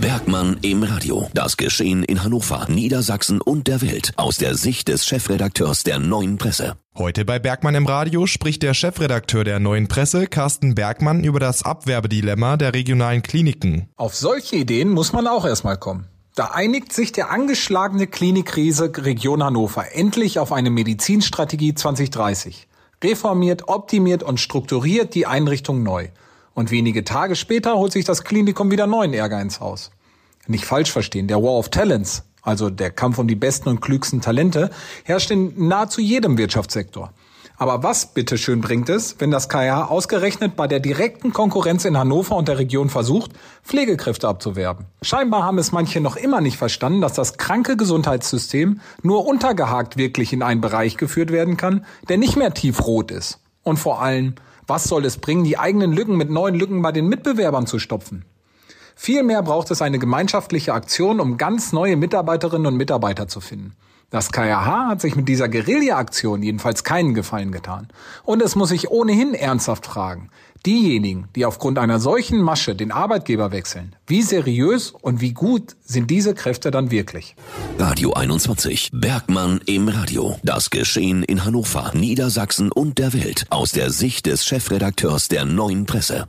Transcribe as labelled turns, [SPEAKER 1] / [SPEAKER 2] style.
[SPEAKER 1] Bergmann im Radio. Das Geschehen in Hannover, Niedersachsen und der Welt aus der Sicht des Chefredakteurs der Neuen Presse.
[SPEAKER 2] Heute bei Bergmann im Radio spricht der Chefredakteur der Neuen Presse, Carsten Bergmann, über das Abwerbedilemma der regionalen Kliniken.
[SPEAKER 3] Auf solche Ideen muss man auch erstmal kommen. Da einigt sich der angeschlagene Klinikriese Region Hannover endlich auf eine Medizinstrategie 2030. Reformiert, optimiert und strukturiert die Einrichtung neu. Und wenige Tage später holt sich das Klinikum wieder neuen Ärger ins Haus. Nicht falsch verstehen, der War of Talents, also der Kampf um die besten und klügsten Talente, herrscht in nahezu jedem Wirtschaftssektor. Aber was bitteschön bringt es, wenn das KH ausgerechnet bei der direkten Konkurrenz in Hannover und der Region versucht, Pflegekräfte abzuwerben? Scheinbar haben es manche noch immer nicht verstanden, dass das kranke Gesundheitssystem nur untergehakt wirklich in einen Bereich geführt werden kann, der nicht mehr tiefrot ist. Und vor allem, was soll es bringen, die eigenen Lücken mit neuen Lücken bei den Mitbewerbern zu stopfen? Vielmehr braucht es eine gemeinschaftliche Aktion, um ganz neue Mitarbeiterinnen und Mitarbeiter zu finden. Das KRH hat sich mit dieser Guerilla-Aktion jedenfalls keinen Gefallen getan. Und es muss sich ohnehin ernsthaft fragen, diejenigen, die aufgrund einer solchen Masche den Arbeitgeber wechseln, wie seriös und wie gut sind diese Kräfte dann wirklich?
[SPEAKER 1] Radio 21. Bergmann im Radio. Das Geschehen in Hannover, Niedersachsen und der Welt aus der Sicht des Chefredakteurs der Neuen Presse.